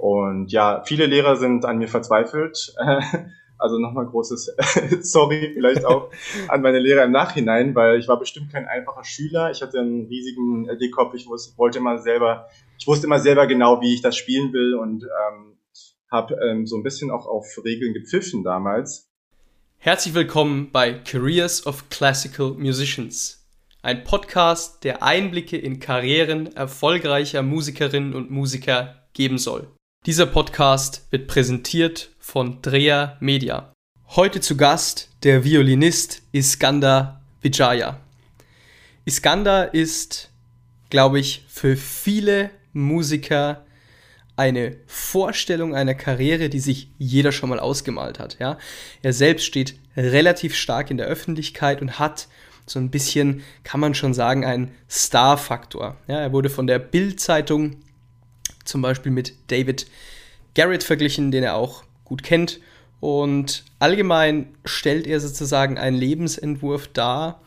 Und ja, viele Lehrer sind an mir verzweifelt. Also nochmal großes Sorry vielleicht auch an meine Lehrer im Nachhinein, weil ich war bestimmt kein einfacher Schüler. Ich hatte einen riesigen LD-Kopf. Ich wusste, wollte immer selber, ich wusste immer selber genau, wie ich das spielen will und ähm, habe ähm, so ein bisschen auch auf Regeln gepfiffen damals. Herzlich willkommen bei Careers of Classical Musicians, ein Podcast, der Einblicke in Karrieren erfolgreicher Musikerinnen und Musiker geben soll. Dieser Podcast wird präsentiert von Drea Media. Heute zu Gast der Violinist Iskander Vijaya. Iskander ist, glaube ich, für viele Musiker eine Vorstellung einer Karriere, die sich jeder schon mal ausgemalt hat. Ja? Er selbst steht relativ stark in der Öffentlichkeit und hat so ein bisschen, kann man schon sagen, einen Star-Faktor. Ja, er wurde von der Bild-Zeitung zum Beispiel mit David Garrett verglichen, den er auch gut kennt. Und allgemein stellt er sozusagen einen Lebensentwurf dar,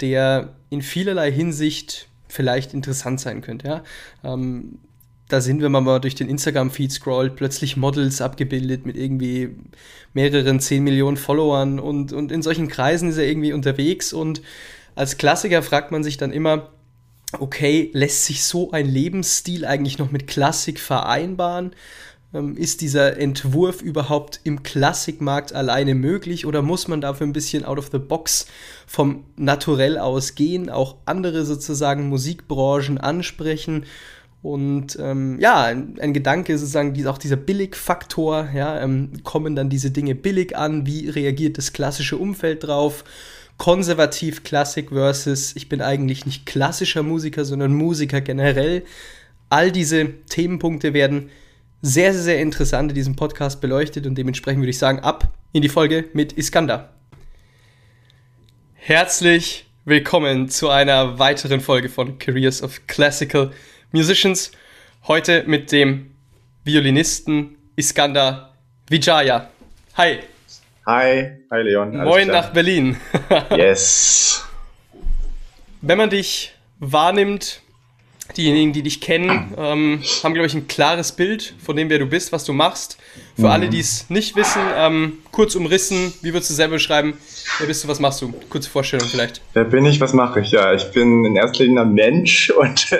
der in vielerlei Hinsicht vielleicht interessant sein könnte. Ja? Ähm, da sind, wenn man mal durch den Instagram-Feed scrollt, plötzlich Models abgebildet mit irgendwie mehreren 10 Millionen Followern und, und in solchen Kreisen ist er irgendwie unterwegs und als Klassiker fragt man sich dann immer, okay, lässt sich so ein Lebensstil eigentlich noch mit Klassik vereinbaren? Ähm, ist dieser Entwurf überhaupt im Klassikmarkt alleine möglich oder muss man dafür ein bisschen out of the box vom Naturell aus gehen, auch andere sozusagen Musikbranchen ansprechen? Und ähm, ja, ein, Gedanke sozusagen, die, auch dieser Billigfaktor, ja, ähm, kommen dann diese Dinge billig an, wie reagiert das klassische Umfeld drauf? Konservativ Klassik versus ich bin eigentlich nicht klassischer Musiker, sondern Musiker generell. All diese Themenpunkte werden sehr, sehr, sehr interessant in diesem Podcast beleuchtet und dementsprechend würde ich sagen, ab in die Folge mit Iskander. Herzlich willkommen zu einer weiteren Folge von Careers of Classical Musicians. Heute mit dem Violinisten Iskander Vijaya. Hi. Hi, hi Leon. Moin nach Berlin. yes. Wenn man dich wahrnimmt, diejenigen, die dich kennen, ähm, haben, glaube ich, ein klares Bild von dem, wer du bist, was du machst. Für mhm. alle, die es nicht wissen, ähm, kurz umrissen, wie würdest du selber beschreiben? Wer bist du, was machst du? Kurze Vorstellung vielleicht. Wer bin ich, was mache ich? Ja, ich bin in erster Linie ein Mensch und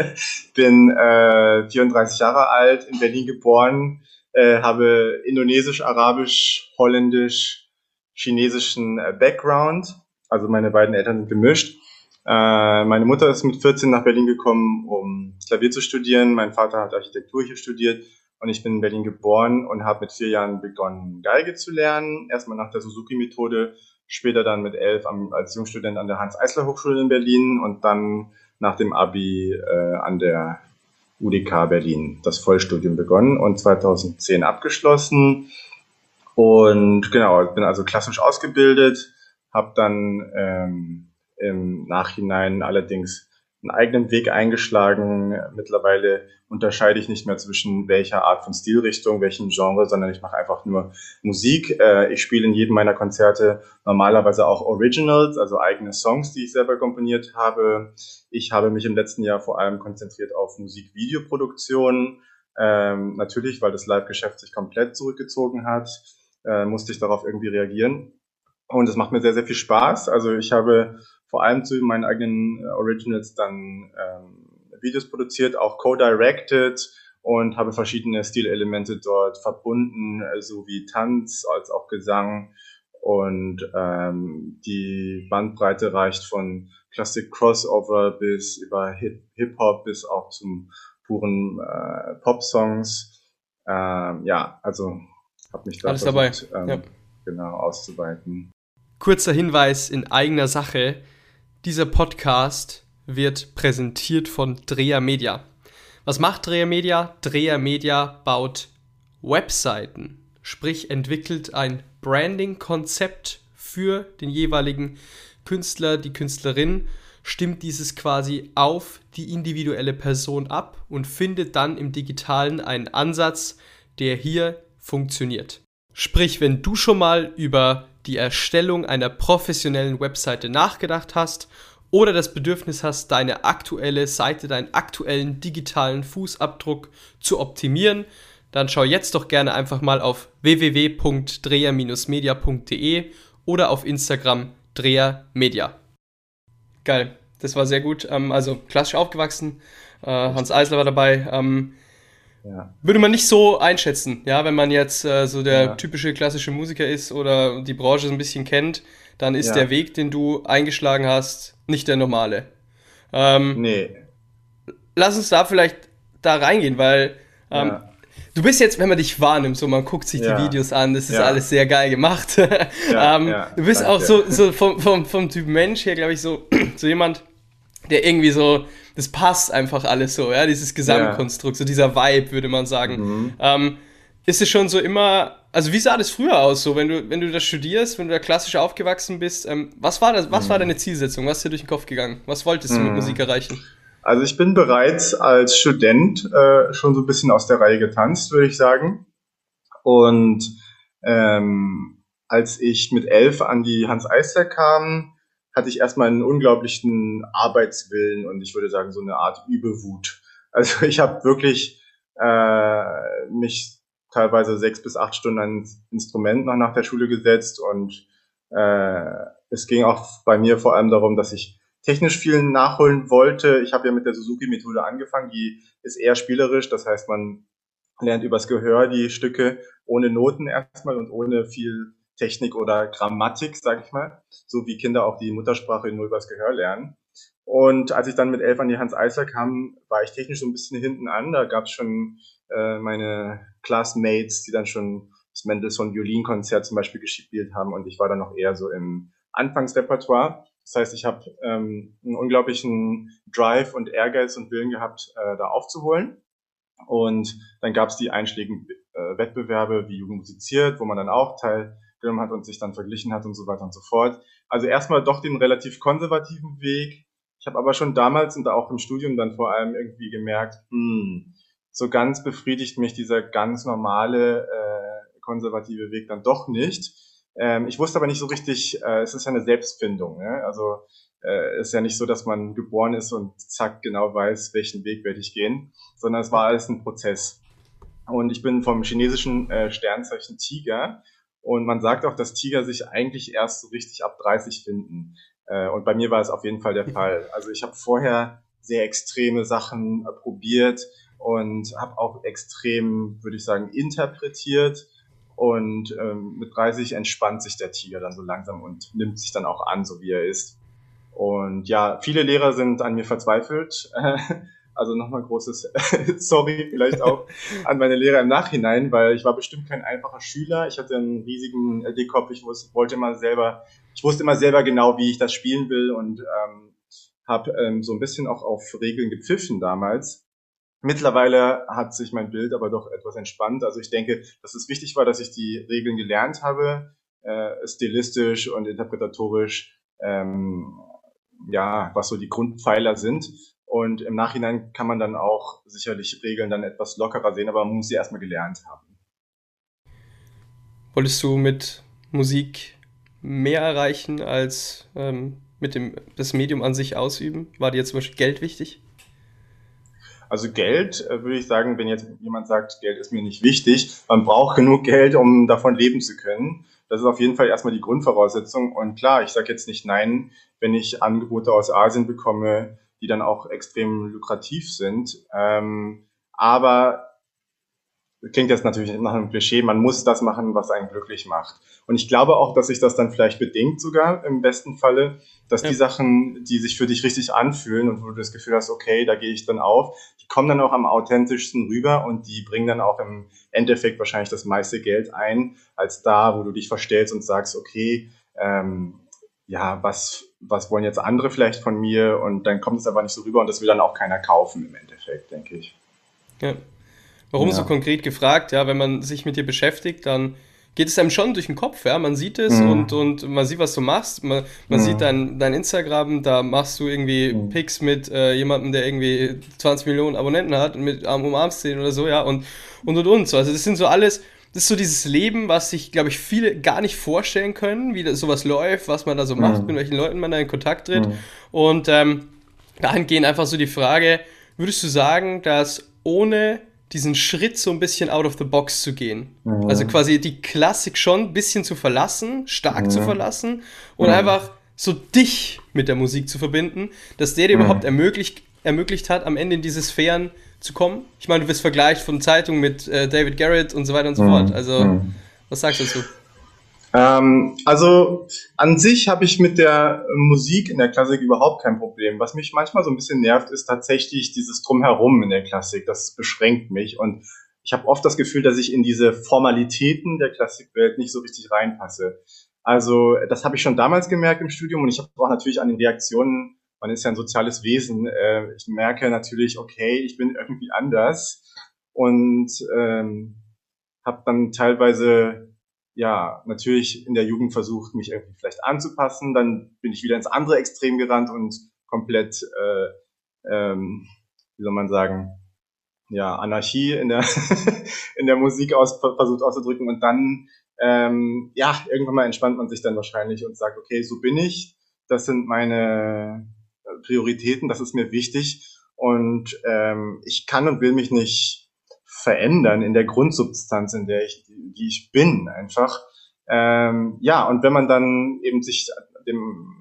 bin äh, 34 Jahre alt, in Berlin geboren, äh, habe indonesisch, arabisch, holländisch, chinesischen äh, Background. Also meine beiden Eltern sind gemischt. Äh, meine Mutter ist mit 14 nach Berlin gekommen, um Klavier zu studieren. Mein Vater hat Architektur hier studiert und ich bin in Berlin geboren und habe mit vier Jahren begonnen, Geige zu lernen. Erstmal nach der Suzuki-Methode, später dann mit elf als Jungstudent an der Hans-Eisler-Hochschule in Berlin und dann nach dem Abi äh, an der UDK Berlin das Vollstudium begonnen und 2010 abgeschlossen. Und genau, ich bin also klassisch ausgebildet, habe dann ähm, im Nachhinein allerdings einen eigenen Weg eingeschlagen. Mittlerweile unterscheide ich nicht mehr zwischen welcher Art von Stilrichtung, welchem Genre, sondern ich mache einfach nur Musik. Äh, ich spiele in jedem meiner Konzerte normalerweise auch Originals, also eigene Songs, die ich selber komponiert habe. Ich habe mich im letzten Jahr vor allem konzentriert auf Musikvideoproduktion. Ähm, natürlich, weil das Live-Geschäft sich komplett zurückgezogen hat äh, musste ich darauf irgendwie reagieren. Und es macht mir sehr, sehr viel Spaß. Also ich habe vor allem zu meinen eigenen äh, Originals dann ähm, Videos produziert, auch co-directed und habe verschiedene Stilelemente dort verbunden, so wie Tanz als auch Gesang. Und ähm, die Bandbreite reicht von Classic Crossover bis über Hip-Hop bis auch zum puren äh, Pop-Songs. Ähm, ja, also habe mich da Alles versucht, dabei. Ähm, ja. genau auszuweiten. Kurzer Hinweis in eigener Sache. Dieser Podcast wird präsentiert von Dreher Media. Was macht Dreher Media? Dreher Media baut Webseiten, sprich entwickelt ein Branding-Konzept für den jeweiligen Künstler, die Künstlerin, stimmt dieses quasi auf die individuelle Person ab und findet dann im digitalen einen Ansatz, der hier funktioniert. Sprich, wenn du schon mal über die Erstellung einer professionellen Webseite nachgedacht hast oder das Bedürfnis hast, deine aktuelle Seite, deinen aktuellen digitalen Fußabdruck zu optimieren, dann schau jetzt doch gerne einfach mal auf www.dreher-media.de oder auf Instagram drehermedia. Geil, das war sehr gut. Ähm, also klassisch aufgewachsen. Äh, Hans Eisler war dabei. Ja. Würde man nicht so einschätzen, ja, wenn man jetzt äh, so der ja. typische klassische Musiker ist oder die Branche so ein bisschen kennt, dann ist ja. der Weg, den du eingeschlagen hast, nicht der normale. Ähm, nee. Lass uns da vielleicht da reingehen, weil ähm, ja. du bist jetzt, wenn man dich wahrnimmt, so man guckt sich die Videos an, das ist alles sehr geil gemacht. ähm, du bist Danke. auch so, so vom, vom, vom Typ Mensch her, glaube ich, so, so jemand, der irgendwie so, das passt einfach alles so, ja, dieses Gesamtkonstrukt, so dieser Vibe, würde man sagen. Mhm. Ähm, ist es schon so immer, also wie sah das früher aus, so, wenn du, wenn du das studierst, wenn du da klassisch aufgewachsen bist, ähm, was war das, was mhm. war deine Zielsetzung, was ist dir durch den Kopf gegangen, was wolltest du mhm. mit Musik erreichen? Also ich bin bereits als Student äh, schon so ein bisschen aus der Reihe getanzt, würde ich sagen. Und ähm, als ich mit elf an die Hans Eisler kam, hatte ich erstmal einen unglaublichen Arbeitswillen und ich würde sagen so eine Art Übewut. Also ich habe wirklich äh, mich teilweise sechs bis acht Stunden ans Instrument noch nach der Schule gesetzt und äh, es ging auch bei mir vor allem darum, dass ich technisch viel nachholen wollte. Ich habe ja mit der Suzuki-Methode angefangen, die ist eher spielerisch, das heißt, man lernt übers Gehör die Stücke ohne Noten erstmal und ohne viel Technik oder Grammatik, sage ich mal, so wie Kinder auch die Muttersprache nur übers Gehör lernen. Und als ich dann mit elf an die Hans Eisler kam, war ich technisch so ein bisschen hinten an. Da gab es schon äh, meine Classmates, die dann schon das Mendelssohn Violinkonzert zum Beispiel gespielt haben und ich war dann noch eher so im Anfangsrepertoire. Das heißt, ich habe ähm, einen unglaublichen Drive und Ehrgeiz und Willen gehabt, äh, da aufzuholen. Und dann gab es die einschlägigen äh, Wettbewerbe wie Jugend musiziert, wo man dann auch teilgenommen hat und sich dann verglichen hat und so weiter und so fort. Also erstmal doch den relativ konservativen Weg. Ich habe aber schon damals und auch im Studium dann vor allem irgendwie gemerkt, hm, so ganz befriedigt mich dieser ganz normale äh, konservative Weg dann doch nicht. Ähm, ich wusste aber nicht so richtig, äh, es ist ja eine Selbstfindung. Ne? Also äh, ist ja nicht so, dass man geboren ist und zack genau weiß, welchen Weg werde ich gehen, sondern es war alles ein Prozess. Und ich bin vom chinesischen äh, Sternzeichen Tiger und man sagt auch, dass Tiger sich eigentlich erst so richtig ab 30 finden. Äh, und bei mir war es auf jeden Fall der Fall. Also ich habe vorher sehr extreme Sachen äh, probiert, und habe auch extrem, würde ich sagen, interpretiert. Und ähm, mit 30 entspannt sich der Tiger dann so langsam und nimmt sich dann auch an, so wie er ist. Und ja, viele Lehrer sind an mir verzweifelt. Also nochmal großes Sorry vielleicht auch an meine Lehrer im Nachhinein, weil ich war bestimmt kein einfacher Schüler. Ich hatte einen riesigen LD-Kopf. Ich wollte immer selber, ich wusste immer selber genau, wie ich das spielen will und ähm, habe ähm, so ein bisschen auch auf Regeln gepfiffen damals. Mittlerweile hat sich mein Bild aber doch etwas entspannt. Also ich denke, dass es wichtig war, dass ich die Regeln gelernt habe, äh, stilistisch und interpretatorisch, ähm, ja, was so die Grundpfeiler sind. Und im Nachhinein kann man dann auch sicherlich Regeln dann etwas lockerer sehen, aber man muss sie erstmal gelernt haben. Wolltest du mit Musik mehr erreichen als ähm, mit dem das Medium an sich ausüben? War dir zum Beispiel Geld wichtig? Also Geld, äh, würde ich sagen, wenn jetzt jemand sagt, Geld ist mir nicht wichtig, man braucht genug Geld, um davon leben zu können. Das ist auf jeden Fall erstmal die Grundvoraussetzung. Und klar, ich sage jetzt nicht nein, wenn ich Angebote aus Asien bekomme, die dann auch extrem lukrativ sind. Ähm, aber klingt jetzt natürlich nach einem Klischee, man muss das machen, was einen glücklich macht. Und ich glaube auch, dass sich das dann vielleicht bedingt sogar im besten Falle, dass ja. die Sachen, die sich für dich richtig anfühlen und wo du das Gefühl hast, okay, da gehe ich dann auf, die kommen dann auch am authentischsten rüber und die bringen dann auch im Endeffekt wahrscheinlich das meiste Geld ein, als da, wo du dich verstellst und sagst, okay, ähm, ja, was, was wollen jetzt andere vielleicht von mir? Und dann kommt es aber nicht so rüber und das will dann auch keiner kaufen im Endeffekt, denke ich. Ja. Warum ja. so konkret gefragt? Ja, wenn man sich mit dir beschäftigt, dann geht es einem schon durch den Kopf, ja. Man sieht es mhm. und, und man sieht, was du machst. Man, man mhm. sieht dein, dein Instagram, da machst du irgendwie mhm. Pics mit äh, jemandem, der irgendwie 20 Millionen Abonnenten hat, mit um, umarmst den oder so, ja, und, und und und. So. Also das sind so alles, das ist so dieses Leben, was sich, glaube ich, viele gar nicht vorstellen können, wie das sowas läuft, was man da so macht, mhm. mit welchen Leuten man da in Kontakt tritt. Mhm. Und ähm, dahingehend einfach so die Frage, würdest du sagen, dass ohne diesen Schritt so ein bisschen out of the box zu gehen. Mhm. Also quasi die Klassik schon ein bisschen zu verlassen, stark mhm. zu verlassen und mhm. einfach so dich mit der Musik zu verbinden, dass der dir mhm. überhaupt ermöglicht, ermöglicht hat, am Ende in diese Sphären zu kommen. Ich meine, du wirst vergleicht von Zeitungen mit äh, David Garrett und so weiter und so mhm. fort. Also, mhm. was sagst du dazu? Ähm, also an sich habe ich mit der Musik in der Klassik überhaupt kein Problem. Was mich manchmal so ein bisschen nervt, ist tatsächlich dieses Drumherum in der Klassik. Das beschränkt mich und ich habe oft das Gefühl, dass ich in diese Formalitäten der Klassikwelt nicht so richtig reinpasse. Also das habe ich schon damals gemerkt im Studium und ich habe auch natürlich an den Reaktionen, man ist ja ein soziales Wesen, äh, ich merke natürlich, okay, ich bin irgendwie anders und ähm, habe dann teilweise ja, natürlich in der Jugend versucht, mich irgendwie vielleicht anzupassen. Dann bin ich wieder ins andere Extrem gerannt und komplett, äh, ähm, wie soll man sagen, ja, Anarchie in der, in der Musik aus, versucht auszudrücken. Und dann, ähm, ja, irgendwann mal entspannt man sich dann wahrscheinlich und sagt, okay, so bin ich. Das sind meine Prioritäten, das ist mir wichtig. Und ähm, ich kann und will mich nicht verändern in der Grundsubstanz, in der ich, die ich bin, einfach. Ähm, ja, und wenn man dann eben sich dem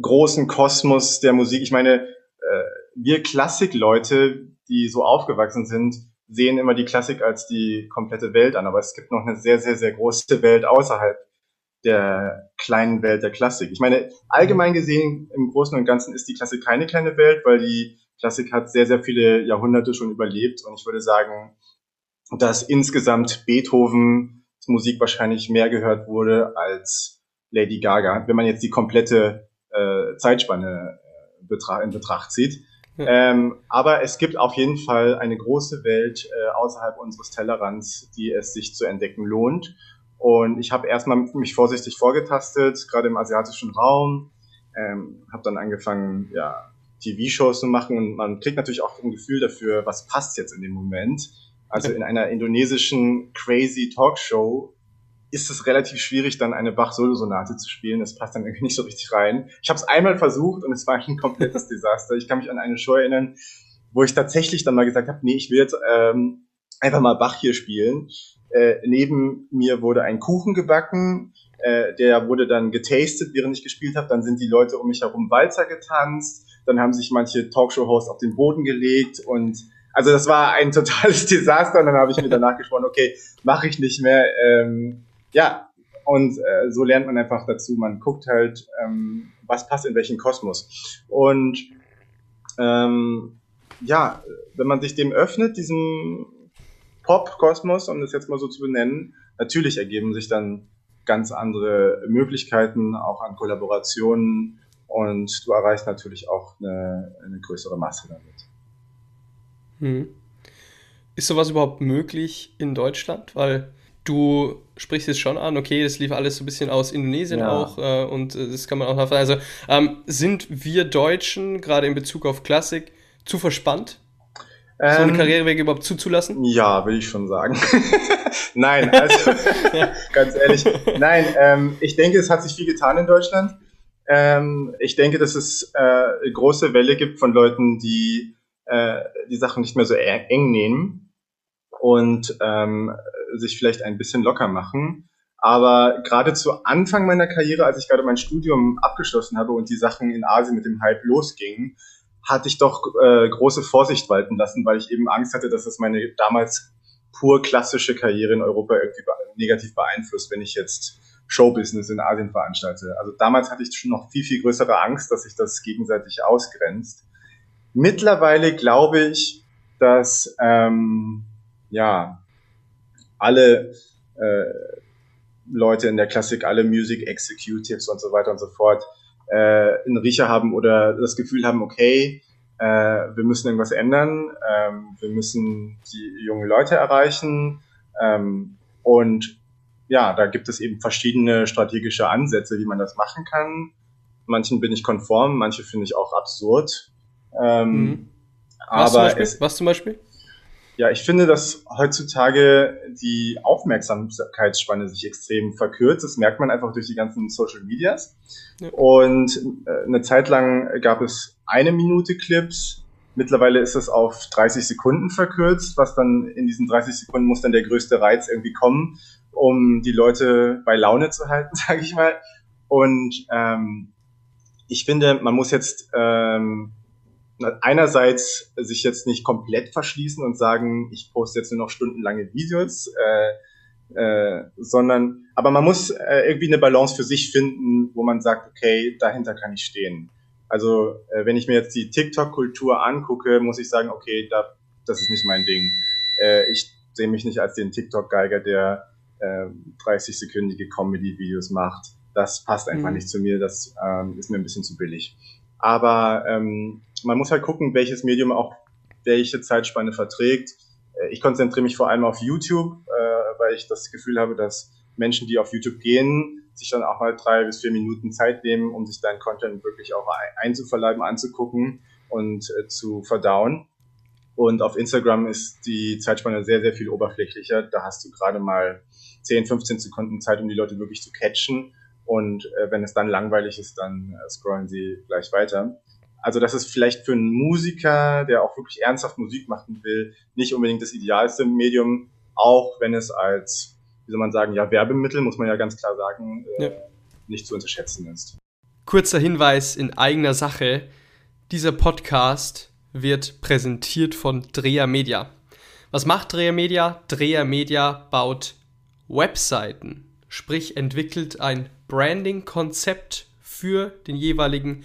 großen Kosmos der Musik, ich meine, äh, wir Klassikleute, die so aufgewachsen sind, sehen immer die Klassik als die komplette Welt an, aber es gibt noch eine sehr, sehr, sehr große Welt außerhalb der kleinen Welt der Klassik. Ich meine, allgemein gesehen, im Großen und Ganzen ist die Klassik keine kleine Welt, weil die Klassik hat sehr, sehr viele Jahrhunderte schon überlebt und ich würde sagen, dass insgesamt Beethovens Musik wahrscheinlich mehr gehört wurde als Lady Gaga, wenn man jetzt die komplette äh, Zeitspanne äh, in Betracht zieht. Ja. Ähm, aber es gibt auf jeden Fall eine große Welt äh, außerhalb unseres Tellerrands, die es sich zu entdecken lohnt. Und ich habe erstmal mich vorsichtig vorgetastet, gerade im asiatischen Raum, ähm, habe dann angefangen, ja, TV-Shows zu machen und man kriegt natürlich auch ein Gefühl dafür, was passt jetzt in dem Moment. Also in einer indonesischen crazy Talkshow ist es relativ schwierig, dann eine Bach-Solo-Sonate zu spielen. Das passt dann irgendwie nicht so richtig rein. Ich habe es einmal versucht und es war ein komplettes Desaster. Ich kann mich an eine Show erinnern, wo ich tatsächlich dann mal gesagt habe, nee, ich will jetzt ähm, einfach mal Bach hier spielen. Äh, neben mir wurde ein Kuchen gebacken, äh, der wurde dann getastet, während ich gespielt habe. Dann sind die Leute um mich herum Walzer getanzt dann haben sich manche Talkshow-Hosts auf den Boden gelegt und also das war ein totales Desaster. Und dann habe ich mir danach gesprochen, okay, mache ich nicht mehr. Ähm, ja, und äh, so lernt man einfach dazu. Man guckt halt, ähm, was passt in welchen Kosmos. Und ähm, ja, wenn man sich dem öffnet, diesem Pop-Kosmos, um das jetzt mal so zu benennen, natürlich ergeben sich dann ganz andere Möglichkeiten, auch an Kollaborationen, und du erreichst natürlich auch eine, eine größere Masse damit. Hm. Ist sowas überhaupt möglich in Deutschland? Weil du sprichst jetzt schon an, okay, das lief alles so ein bisschen aus Indonesien ja. auch äh, und äh, das kann man auch nachfragen. Also ähm, sind wir Deutschen gerade in Bezug auf Klassik zu verspannt? So eine ähm, Karriereweg überhaupt zuzulassen? Ja, will ich schon sagen. nein, also ganz ehrlich, nein, ähm, ich denke, es hat sich viel getan in Deutschland. Ähm, ich denke, dass es äh, eine große Welle gibt von Leuten, die äh, die Sachen nicht mehr so eng nehmen und ähm, sich vielleicht ein bisschen locker machen. Aber gerade zu Anfang meiner Karriere, als ich gerade mein Studium abgeschlossen habe und die Sachen in Asien mit dem Hype losgingen, hatte ich doch äh, große Vorsicht walten lassen, weil ich eben Angst hatte, dass es meine damals pur klassische Karriere in Europa irgendwie negativ beeinflusst, wenn ich jetzt Showbusiness in Asien veranstalte. Also damals hatte ich schon noch viel, viel größere Angst, dass sich das gegenseitig ausgrenzt. Mittlerweile glaube ich, dass ähm, ja alle äh, Leute in der Klassik, alle Music Executives und so weiter und so fort äh, einen Riecher haben oder das Gefühl haben, okay, äh, wir müssen irgendwas ändern, ähm, wir müssen die jungen Leute erreichen ähm, und ja, da gibt es eben verschiedene strategische Ansätze, wie man das machen kann. Manchen bin ich konform, manche finde ich auch absurd. Ähm, mhm. Was, aber zum es, Was zum Beispiel? Ja, ich finde, dass heutzutage die Aufmerksamkeitsspanne sich extrem verkürzt. Das merkt man einfach durch die ganzen Social Medias. Ja. Und äh, eine Zeit lang gab es eine Minute Clips, Mittlerweile ist es auf 30 Sekunden verkürzt, was dann in diesen 30 Sekunden muss dann der größte Reiz irgendwie kommen, um die Leute bei Laune zu halten, sage ich mal. Und ähm, ich finde, man muss jetzt ähm, einerseits sich jetzt nicht komplett verschließen und sagen, ich poste jetzt nur noch stundenlange Videos, äh, äh, sondern, aber man muss äh, irgendwie eine Balance für sich finden, wo man sagt, okay, dahinter kann ich stehen. Also äh, wenn ich mir jetzt die TikTok-Kultur angucke, muss ich sagen, okay, da, das ist nicht mein Ding. Äh, ich sehe mich nicht als den TikTok-Geiger, der äh, 30-sekündige Comedy-Videos macht. Das passt einfach mhm. nicht zu mir, das ähm, ist mir ein bisschen zu billig. Aber ähm, man muss halt gucken, welches Medium auch welche Zeitspanne verträgt. Äh, ich konzentriere mich vor allem auf YouTube, äh, weil ich das Gefühl habe, dass Menschen, die auf YouTube gehen, sich dann auch mal drei bis vier Minuten Zeit nehmen, um sich deinen Content wirklich auch einzuverleiben, anzugucken und äh, zu verdauen. Und auf Instagram ist die Zeitspanne sehr, sehr viel oberflächlicher. Da hast du gerade mal 10, 15 Sekunden Zeit, um die Leute wirklich zu catchen. Und wenn es dann langweilig ist, dann scrollen sie gleich weiter. Also das ist vielleicht für einen Musiker, der auch wirklich ernsthaft Musik machen will, nicht unbedingt das idealste Medium, auch wenn es als wie soll man sagen, ja, Werbemittel, muss man ja ganz klar sagen, äh, ja. nicht zu unterschätzen ist. Kurzer Hinweis in eigener Sache. Dieser Podcast wird präsentiert von Dreher Media. Was macht Dreher Media? Dreher Media baut Webseiten, sprich entwickelt ein Branding-Konzept für den jeweiligen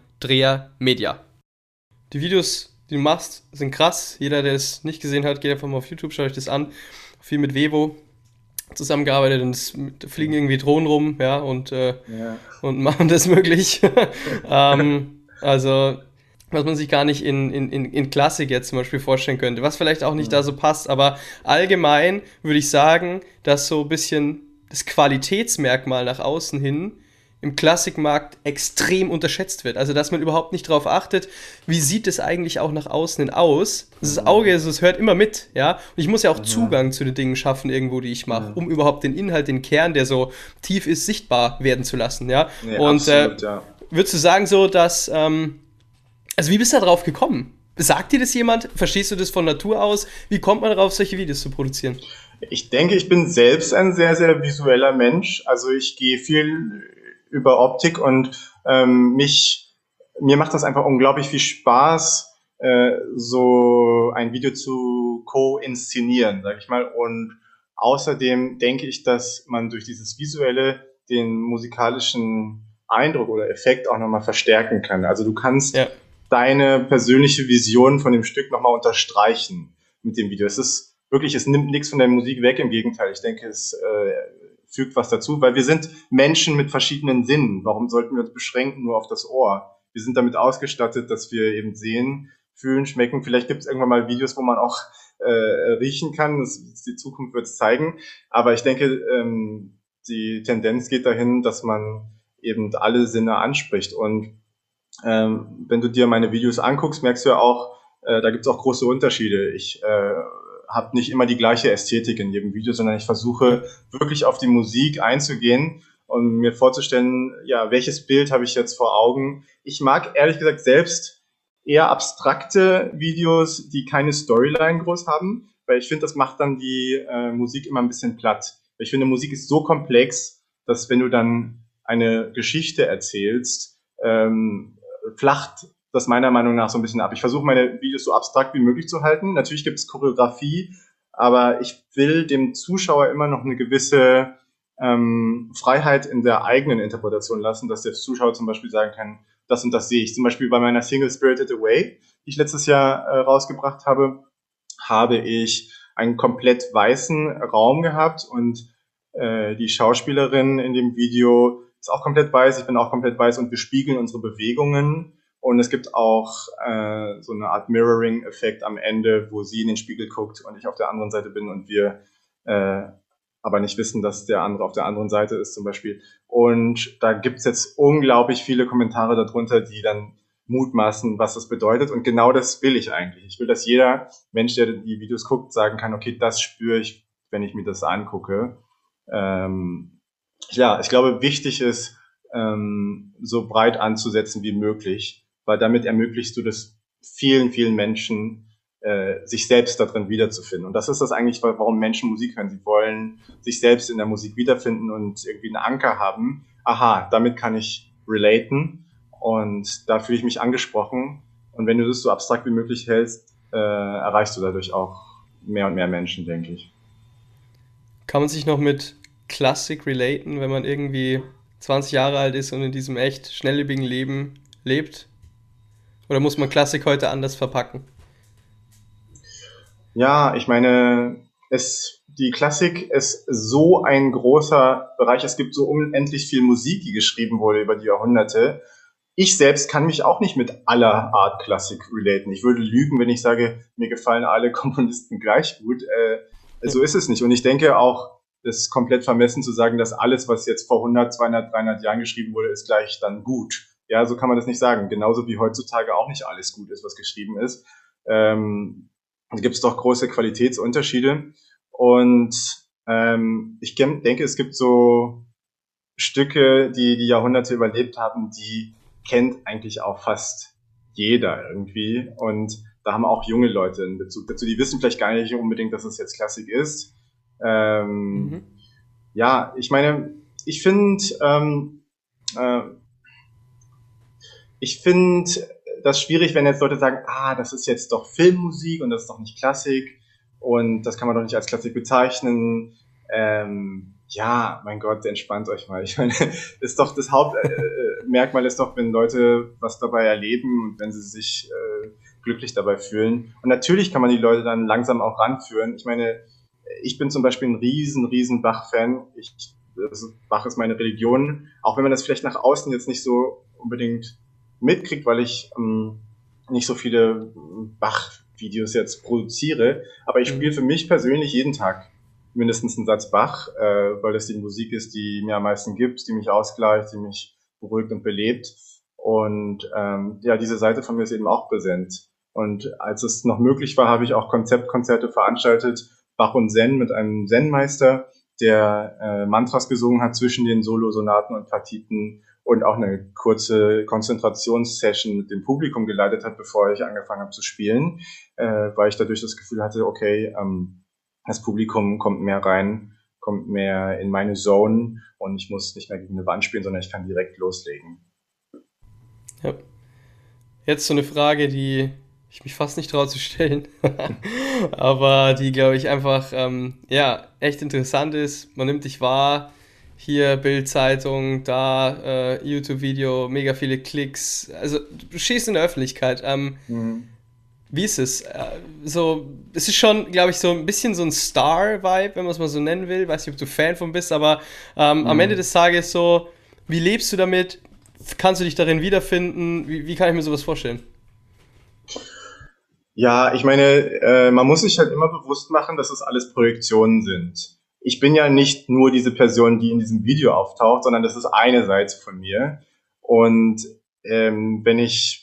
drehermedia. Die Videos, die du machst, sind krass. Jeder, der es nicht gesehen hat, geht einfach mal auf YouTube, schaut euch das an. Viel mit Vevo, zusammengearbeitet und es fliegen irgendwie Drohnen rum, ja, und, äh, ja. und machen das möglich. ähm, also, was man sich gar nicht in, in, in Klassik jetzt zum Beispiel vorstellen könnte, was vielleicht auch nicht ja. da so passt, aber allgemein würde ich sagen, dass so ein bisschen das Qualitätsmerkmal nach außen hin im Klassikmarkt extrem unterschätzt wird. Also, dass man überhaupt nicht darauf achtet, wie sieht es eigentlich auch nach außen hin aus. Das Auge, es hört immer mit, ja. Und ich muss ja auch ja. Zugang zu den Dingen schaffen, irgendwo, die ich mache, ja. um überhaupt den Inhalt, den Kern, der so tief ist, sichtbar werden zu lassen, ja. Nee, Und absolut, äh, ja. würdest du sagen so, dass, ähm, also wie bist du da drauf gekommen? Sagt dir das jemand? Verstehst du das von Natur aus? Wie kommt man darauf, solche Videos zu produzieren? Ich denke, ich bin selbst ein sehr, sehr visueller Mensch. Also ich gehe viel über Optik und ähm, mich, mir macht das einfach unglaublich viel Spaß, äh, so ein Video zu co-inszenieren, sag ich mal. Und außerdem denke ich, dass man durch dieses Visuelle den musikalischen Eindruck oder Effekt auch nochmal verstärken kann. Also du kannst ja. deine persönliche Vision von dem Stück nochmal unterstreichen mit dem Video. Es ist wirklich, es nimmt nichts von der Musik weg, im Gegenteil. Ich denke, es äh, fügt was dazu, weil wir sind Menschen mit verschiedenen Sinnen. Warum sollten wir uns beschränken nur auf das Ohr? Wir sind damit ausgestattet, dass wir eben sehen, fühlen, schmecken. Vielleicht gibt es irgendwann mal Videos, wo man auch äh, riechen kann. Das, die Zukunft wird es zeigen. Aber ich denke, ähm, die Tendenz geht dahin, dass man eben alle Sinne anspricht. Und ähm, wenn du dir meine Videos anguckst, merkst du ja auch, äh, da gibt es auch große Unterschiede. Ich äh, habe nicht immer die gleiche Ästhetik in jedem Video, sondern ich versuche wirklich auf die Musik einzugehen und mir vorzustellen, ja, welches Bild habe ich jetzt vor Augen. Ich mag ehrlich gesagt selbst eher abstrakte Videos, die keine Storyline groß haben, weil ich finde, das macht dann die äh, Musik immer ein bisschen platt. Ich finde, Musik ist so komplex, dass wenn du dann eine Geschichte erzählst, ähm, flacht das meiner Meinung nach so ein bisschen ab. Ich versuche meine Videos so abstrakt wie möglich zu halten. Natürlich gibt es Choreografie, aber ich will dem Zuschauer immer noch eine gewisse ähm, Freiheit in der eigenen Interpretation lassen, dass der Zuschauer zum Beispiel sagen kann, das und das sehe ich. Zum Beispiel bei meiner Single Spirited Away, die ich letztes Jahr äh, rausgebracht habe, habe ich einen komplett weißen Raum gehabt und äh, die Schauspielerin in dem Video ist auch komplett weiß, ich bin auch komplett weiß und wir spiegeln unsere Bewegungen Und es gibt auch äh, so eine Art Mirroring-Effekt am Ende, wo sie in den Spiegel guckt und ich auf der anderen Seite bin und wir äh, aber nicht wissen, dass der andere auf der anderen Seite ist zum Beispiel. Und da gibt's jetzt unglaublich viele Kommentare darunter, die dann mutmaßen, was das bedeutet. Und genau das will ich eigentlich. Ich will, dass jeder Mensch, der die Videos guckt, sagen kann, okay, das spüre ich, wenn ich mir das angucke. Ähm, ja, ich glaube, wichtig ist, ähm, so breit anzusetzen wie möglich, weil damit ermöglichst du das vielen, vielen Menschen, äh, sich selbst darin wiederzufinden. Und das ist das eigentlich, warum Menschen Musik hören. Sie wollen sich selbst in der Musik wiederfinden und irgendwie einen Anker haben. Aha, damit kann ich relaten und da fühle ich mich angesprochen. Und wenn du das so abstrakt wie möglich hältst, äh, erreichst du dadurch auch mehr und mehr Menschen, denke ich. Kann man sich noch mit Klassik relaten, wenn man irgendwie 20 Jahre alt ist und in diesem echt schnelllebigen Leben lebt? Oder muss man Klassik heute anders verpacken? Ja, ich meine, es, die Klassik ist so ein großer Bereich. Es gibt so unendlich viel Musik, die geschrieben wurde über die Jahrhunderte ich selbst kann mich auch nicht mit aller Art Klassik relaten. Ich würde lügen, wenn ich sage, mir gefallen alle Komponisten gleich gut. Äh, so ist es nicht. Und ich denke auch, es ist komplett vermessen zu sagen, dass alles, was jetzt vor 100, 200, 300 Jahren geschrieben wurde, ist gleich dann gut. Ja, so kann man das nicht sagen. Genauso wie heutzutage auch nicht alles gut ist, was geschrieben ist. Ähm, da gibt es doch große Qualitätsunterschiede. Und ähm, ich denke, es gibt so Stücke, die die Jahrhunderte überlebt haben, die kennt eigentlich auch fast jeder irgendwie. Und da haben auch junge Leute einen Bezug dazu. Die wissen vielleicht gar nicht unbedingt, dass es jetzt Klassik ist. Ähm, mhm. Ja, ich meine, ich finde, ähm, äh, ich finde das schwierig, wenn jetzt Leute sagen, ah, das ist jetzt doch Filmmusik und das ist doch nicht Klassik und das kann man doch nicht als Klassik bezeichnen. Ähm, ja, mein Gott, entspannt euch mal. Ich meine, ist doch das Hauptmerkmal äh, ist doch, wenn Leute was dabei erleben und wenn sie sich äh, glücklich dabei fühlen. Und natürlich kann man die Leute dann langsam auch ranführen. Ich meine, ich bin zum Beispiel ein riesen, riesen Bach-Fan. Ich, also Bach ist meine Religion. Auch wenn man das vielleicht nach außen jetzt nicht so unbedingt mitkriegt, weil ich ähm, nicht so viele Bach-Videos jetzt produziere. Aber ich mhm. spiele für mich persönlich jeden Tag mindestens einen Satz Bach, äh, weil das die Musik ist, die mir am meisten gibt, die mich ausgleicht, die mich beruhigt und belebt. Und ähm, ja, diese Seite von mir ist eben auch präsent. Und als es noch möglich war, habe ich auch Konzeptkonzerte veranstaltet, Bach und Zen mit einem Zen-Meister, der äh, Mantras gesungen hat zwischen den Solosonaten und Partiten und auch eine kurze Konzentrationssession mit dem Publikum geleitet hat, bevor ich angefangen habe zu spielen, äh, weil ich dadurch das Gefühl hatte, okay, ähm, das Publikum kommt mehr rein, kommt mehr in meine Zone und ich muss nicht mehr gegen eine Wand spielen, sondern ich kann direkt loslegen. Ja. Jetzt so eine Frage, die ich mich fast nicht traue zu stellen, aber die, glaube ich, einfach ähm, ja, echt interessant ist. Man nimmt dich wahr, hier Bildzeitung, da äh, YouTube-Video, mega viele Klicks. Also du schießt in der Öffentlichkeit. Ähm, mhm wie ist es? Äh, so, es ist schon, glaube ich, so ein bisschen so ein Star-Vibe, wenn man es mal so nennen will. Weiß nicht, ob du Fan von bist, aber ähm, mhm. am Ende des Tages so, wie lebst du damit? Kannst du dich darin wiederfinden? Wie, wie kann ich mir sowas vorstellen? Ja, ich meine, äh, man muss sich halt immer bewusst machen, dass es alles Projektionen sind. Ich bin ja nicht nur diese Person, die in diesem Video auftaucht, sondern das ist eine Seite von mir. Und ähm, wenn ich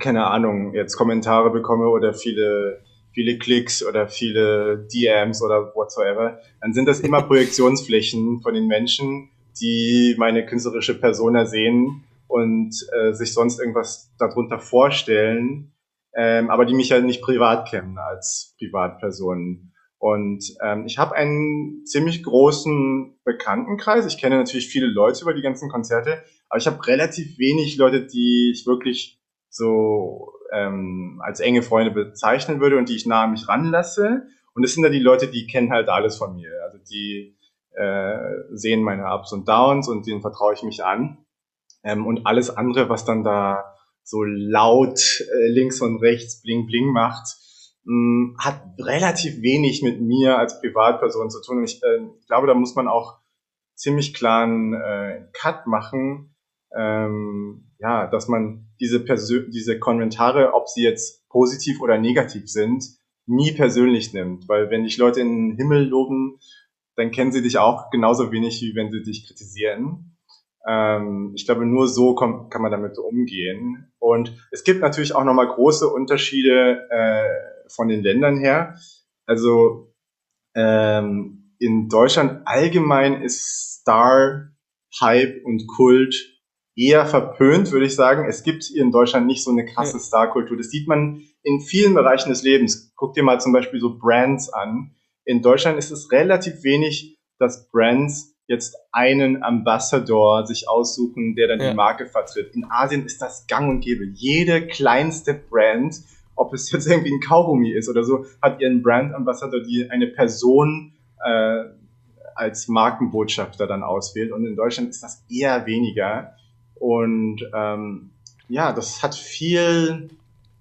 keine Ahnung, jetzt Kommentare bekomme oder viele, viele Klicks oder viele DMs oder whatsoever, dann sind das immer Projektionsflächen von den Menschen, die meine künstlerische Persona sehen und äh, sich sonst irgendwas darunter vorstellen, ähm, aber die mich ja nicht privat kennen als Privatperson. Und ähm, ich habe einen ziemlich großen Bekanntenkreis. Ich kenne natürlich viele Leute über die ganzen Konzerte, aber ich habe relativ wenig Leute, die ich wirklich so ähm, als enge Freunde bezeichnen würde und die ich nah an mich ranlasse. Und das sind dann die Leute, die kennen halt alles von mir. Also die äh, sehen meine Ups und Downs und denen vertraue ich mich an. Ähm, und alles andere, was dann da so laut äh, links und rechts bling bling macht, mh, mm, hat relativ wenig mit mir als Privatperson zu tun. Und ich äh, glaube, da muss man auch ziemlich klaren äh, Cut machen. Ähm, ja, dass man diese, Persö diese Kommentare, ob sie jetzt positiv oder negativ sind, nie persönlich nimmt. Weil wenn dich Leute in den Himmel loben, dann kennen sie dich auch genauso wenig, wie wenn sie dich kritisieren. Ähm, ich glaube, nur so kann man damit umgehen. Und es gibt natürlich auch nochmal große Unterschiede äh, von den Ländern her. Also ähm, in Deutschland allgemein ist Star, Hype und Kult eher verpönt, würde ich sagen. Es gibt hier in Deutschland nicht so eine krasse Star-Kultur. Das sieht man in vielen Bereichen des Lebens. Guck dir mal zum Beispiel so Brands an. In Deutschland ist es relativ wenig, dass Brands jetzt einen Ambassador sich aussuchen, der dann ja. die Marke vertritt. In Asien ist das gang und gäbe. Jede kleinste Brand, ob es jetzt irgendwie ein Kaugummi ist oder so, hat ihren Brand-Ambassador, die eine Person äh, als Markenbotschafter dann auswählt. Und in Deutschland ist das eher weniger. Und ähm, ja, das hat viel,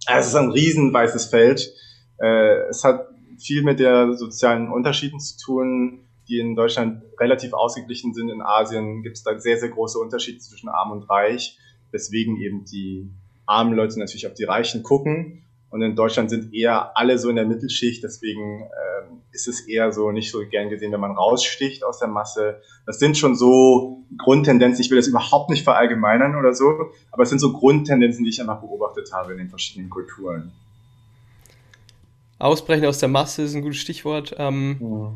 also es ist ein riesen weißes Feld. Äh, es hat viel mit der sozialen Unterschieden zu tun, die in Deutschland relativ ausgeglichen sind. In Asien gibt es da sehr, sehr große Unterschiede zwischen arm und reich, weswegen eben die armen Leute natürlich auf die Reichen gucken und in Deutschland sind eher alle so in der Mittelschicht, deswegen ähm, ist es eher so nicht so gern gesehen, wenn man raussticht aus der Masse. Das sind schon so Grundtendenzen, ich will das überhaupt nicht verallgemeinern oder so, aber es sind so Grundtendenzen, die ich einfach beobachtet habe in den verschiedenen Kulturen. Ausbrechen aus der Masse ist ein gutes Stichwort. Ähm, ja.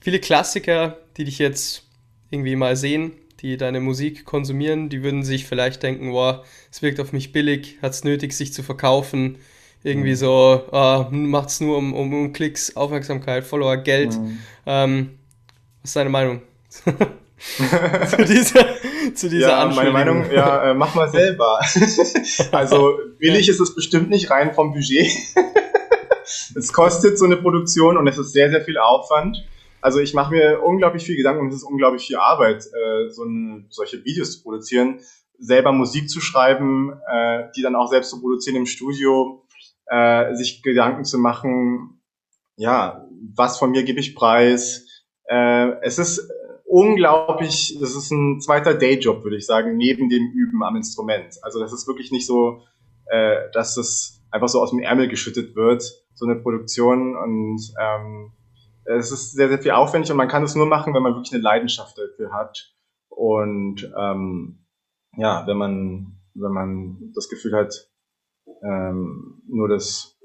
Viele Klassiker, die dich jetzt irgendwie mal sehen, die deine Musik konsumieren, die würden sich vielleicht denken, boah, es wirkt auf mich billig, hat es nötig, sich zu verkaufen irgendwie mhm. so, uh, macht es nur um, um, um, Klicks, Aufmerksamkeit, Follower, Geld. Mhm. Ähm, was ist deine Meinung? zu dieser, zu dieser ja, meine Meinung, ja, äh, mach mal selber. also billig ist es bestimmt nicht rein vom Budget. es kostet so eine Produktion und es ist sehr, sehr viel Aufwand. Also ich mache mir unglaublich viel Gedanken und es ist unglaublich viel Arbeit, äh, so ein, solche Videos zu produzieren, selber Musik zu schreiben, äh, die dann auch selbst zu produzieren im Studio äh, sich Gedanken zu machen, ja, was von mir gebe ich preis. Äh, es ist unglaublich, das ist ein zweiter Dayjob, würde ich sagen, neben dem Üben am Instrument. Also das ist wirklich nicht so, äh, dass es einfach so aus dem Ärmel geschüttet wird, so eine Produktion. Und ähm, es ist sehr, sehr viel aufwendig und man kann es nur machen, wenn man wirklich eine Leidenschaft dafür hat. Und ähm, ja, wenn man, wenn man das Gefühl hat, ähm, nur das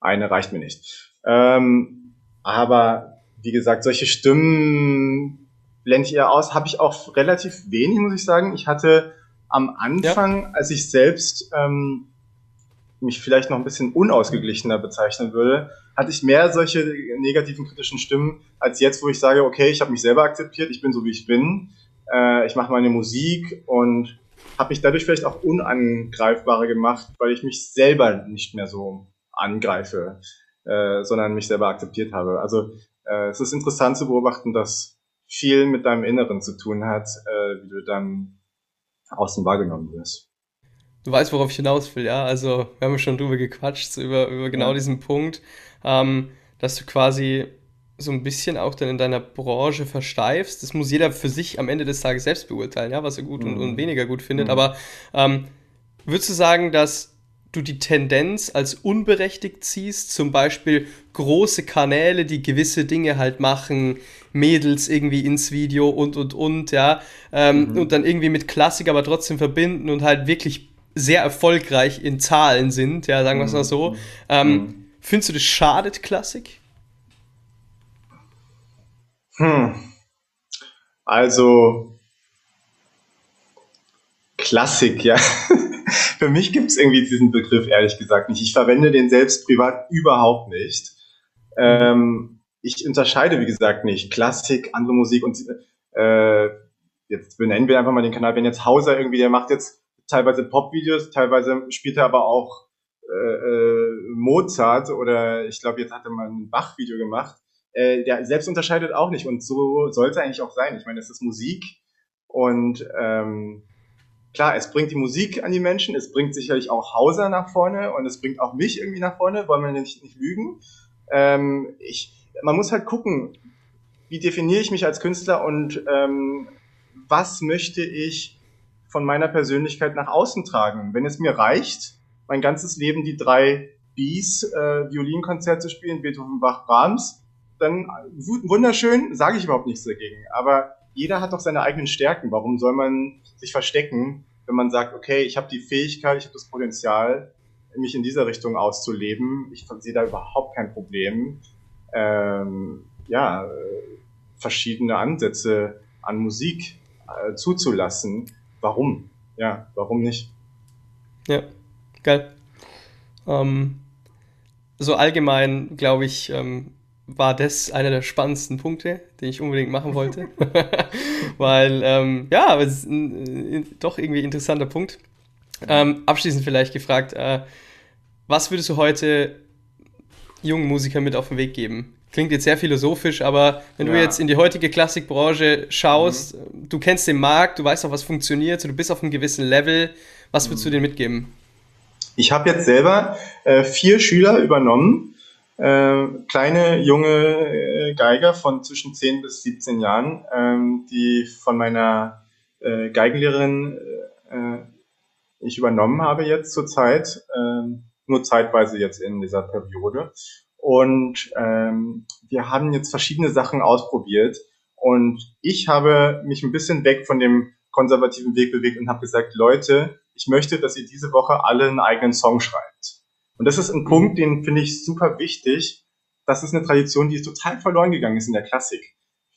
eine reicht mir nicht. Ähm, aber wie gesagt, solche Stimmen blende ich eher aus. Habe ich auch relativ wenig, muss ich sagen. Ich hatte am Anfang, ja. als ich selbst ähm, mich vielleicht noch ein bisschen unausgeglichener bezeichnen würde, hatte ich mehr solche negativen kritischen Stimmen als jetzt, wo ich sage, okay, ich habe mich selber akzeptiert, ich bin so wie ich bin, äh, ich mache meine Musik und habe mich dadurch vielleicht auch unangreifbarer gemacht, weil ich mich selber nicht mehr so angreife, äh, sondern mich selber akzeptiert habe. Also äh, es ist interessant zu beobachten, dass viel mit deinem Inneren zu tun hat, äh, wie du dann außen wahrgenommen wirst. Du weißt, worauf ich hinaus will, ja. Also wir haben schon drüber gequatscht, über, über genau ja. diesen Punkt, ähm, dass du quasi so ein bisschen auch dann in deiner Branche versteifst. Das muss jeder für sich am Ende des Tages selbst beurteilen, ja, was er gut mhm. und, und, weniger gut findet. Mhm. Aber ähm, würdest du sagen, dass du die Tendenz als unberechtigt ziehst, zum Beispiel große Kanäle, die gewisse Dinge halt machen, Mädels irgendwie ins Video und und und, ja, ähm, mhm. und dann irgendwie mit Klassik aber trotzdem verbinden und halt wirklich sehr erfolgreich in Zahlen sind, ja, sagen wir es mal so. Mhm. Ähm, mhm. findest du das schadet Klassik? Hm. Also Klassik, ja. Für mich gibt es irgendwie diesen Begriff ehrlich gesagt nicht. Ich verwende den selbst privat überhaupt nicht. Ähm, ich unterscheide, wie gesagt, nicht Klassik, andere Musik und äh, jetzt benennen wir einfach mal den Kanal. Wenn jetzt Hauser irgendwie, der macht jetzt teilweise Pop-Videos, teilweise spielt er aber auch äh, äh Mozart oder ich glaube, jetzt hat er mal ein Bach-Video gemacht äh, der selbst unterscheidet auch nicht. Und so sollte eigentlich auch sein. Ich meine, es ist Musik und ähm, klar, es bringt die Musik an die Menschen, es bringt sicherlich auch Hauser nach vorne und es bringt auch mich irgendwie nach vorne, wollen wir nicht, nicht lügen. Ähm, ich, man muss halt gucken, wie definiere ich mich als Künstler und ähm, was möchte ich von meiner Persönlichkeit nach außen tragen. Wenn es mir reicht, mein ganzes Leben die drei Bs äh, Violinkonzert zu spielen, Beethoven, Bach, Brahms, dann wunderschön, sage ich überhaupt nichts dagegen. Aber jeder hat doch seine eigenen Stärken. Warum soll man sich verstecken, wenn man sagt, okay, ich habe die Fähigkeit, ich habe das Potenzial, mich in dieser Richtung auszuleben. Ich sehe da überhaupt kein Problem. Ähm, ja, verschiedene Ansätze an Musik äh, zuzulassen. Warum? Ja, warum nicht? Ja, geil. Ähm, so allgemein, glaube ich, ähm, war das einer der spannendsten Punkte, den ich unbedingt machen wollte. Weil, ähm, ja, aber es ist ein, ein, doch irgendwie interessanter Punkt. Ähm, abschließend vielleicht gefragt, äh, was würdest du heute jungen Musikern mit auf den Weg geben? Klingt jetzt sehr philosophisch, aber wenn ja. du jetzt in die heutige Klassikbranche schaust, mhm. du kennst den Markt, du weißt auch, was funktioniert, du bist auf einem gewissen Level, was würdest mhm. du denen mitgeben? Ich habe jetzt selber äh, vier Schüler übernommen, äh, kleine junge äh, Geiger von zwischen 10 bis 17 Jahren, ähm, die von meiner äh, Geigenlehrerin äh, ich übernommen habe jetzt zurzeit, ähm, nur zeitweise jetzt in dieser Periode. Und ähm, wir haben jetzt verschiedene Sachen ausprobiert. Und ich habe mich ein bisschen weg von dem konservativen Weg bewegt und habe gesagt, Leute, ich möchte, dass ihr diese Woche alle einen eigenen Song schreibt. Und das ist ein Punkt, den finde ich super wichtig. Das ist eine Tradition, die total verloren gegangen ist in der Klassik.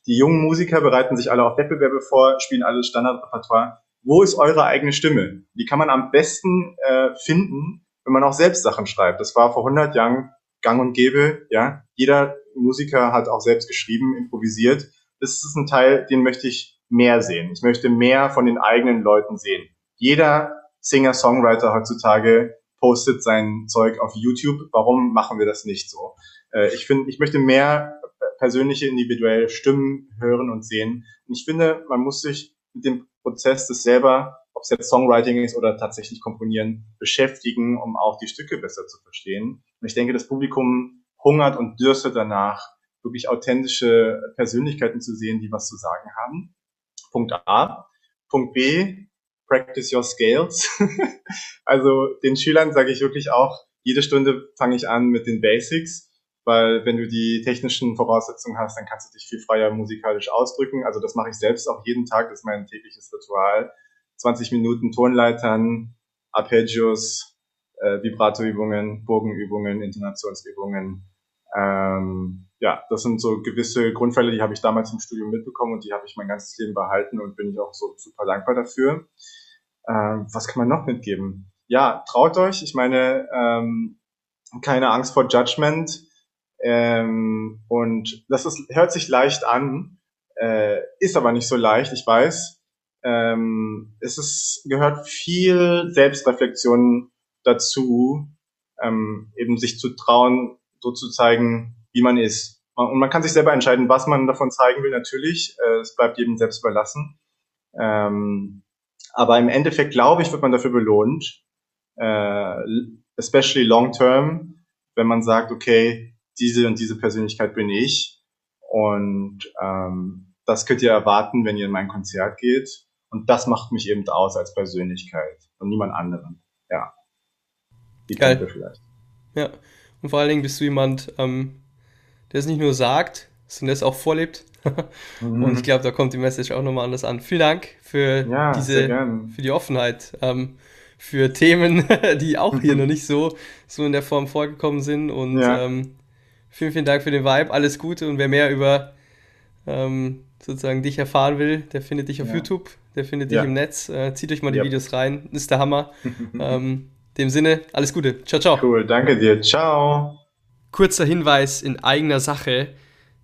Die jungen Musiker bereiten sich alle auf Wettbewerbe vor, spielen alles Standardrepertoire. Wo ist eure eigene Stimme? Die kann man am besten äh, finden, wenn man auch selbst Sachen schreibt. Das war vor 100 Jahren gang und gäbe. Ja, jeder Musiker hat auch selbst geschrieben, improvisiert. Das ist ein Teil, den möchte ich mehr sehen. Ich möchte mehr von den eigenen Leuten sehen. Jeder Singer-Songwriter heutzutage postet sein Zeug auf YouTube. Warum machen wir das nicht so? Äh, ich finde, ich möchte mehr persönliche, individuelle Stimmen hören und sehen. Und ich finde, man muss sich mit dem Prozess des selber ob es jetzt Songwriting ist oder tatsächlich Komponieren, beschäftigen, um auch die Stücke besser zu verstehen. Und ich denke, das Publikum hungert und dürstet danach, wirklich authentische Persönlichkeiten zu sehen, die was zu sagen haben. Punkt A. Punkt B, practice your scales. also den Schülern sage ich wirklich auch, jede Stunde fange ich an mit den Basics, weil wenn du die technischen Voraussetzungen hast, dann kannst du dich viel freier musikalisch ausdrücken. Also das mache ich selbst auch jeden Tag, das ist mein tägliches Ritual. 20 Minuten Tonleitern, Arpeggios, äh, Vibratoübungen, Bogenübungen, Intonationsübungen. Ähm, ja, das sind so gewisse Grundfälle, die habe ich damals im Studium mitbekommen und die habe ich mein ganzes Leben behalten und bin ich auch so super dankbar dafür. Ähm, was kann man noch mitgeben? Ja, traut euch. Ich meine, ähm, keine Angst vor Judgment. Ähm, und das ist, hört sich leicht an, äh, ist aber nicht so leicht, ich weiß ähm, es ist, gehört viel Selbstreflexion dazu, ähm, eben sich zu trauen, so zu zeigen, wie man ist. Und man kann sich selber entscheiden, was man davon zeigen will, natürlich. Äh, es bleibt jedem selbst überlassen. Ähm, aber im Endeffekt, glaube ich, wird man dafür belohnt, äh, especially long term, wenn man sagt, okay, diese und diese Persönlichkeit bin ich. Und ähm, das könnt ihr erwarten, wenn ihr in mein Konzert geht. Und das macht mich eben aus als Persönlichkeit und niemand anderen. Ja. Die Geil. vielleicht. Ja. Und vor allen Dingen bist du jemand, ähm, der es nicht nur sagt, es auch vorlebt. mhm. Und ich glaube, da kommt die Message auch nochmal anders an. Vielen Dank für ja, diese, für die Offenheit, ähm, für Themen, die auch hier noch nicht so, so in der Form vorgekommen sind. Und ja. ähm, vielen, vielen Dank für den Vibe. Alles Gute. Und wer mehr über ähm, sozusagen dich erfahren will, der findet dich auf ja. YouTube, der findet dich im Netz. Äh, zieht euch mal die. Videos rein, ist der Hammer. ähm, dem Sinne, alles Gute. Ciao, ciao. Cool, danke dir. Ciao. Kurzer Hinweis in eigener Sache.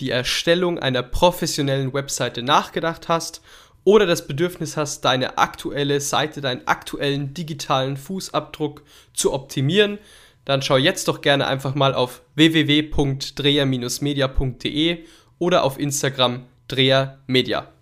die Erstellung einer professionellen Webseite nachgedacht hast oder das Bedürfnis hast, deine aktuelle Seite, deinen aktuellen digitalen Fußabdruck zu optimieren, dann schau jetzt doch gerne einfach mal auf www.dreher-media.de oder auf Instagram drehermedia.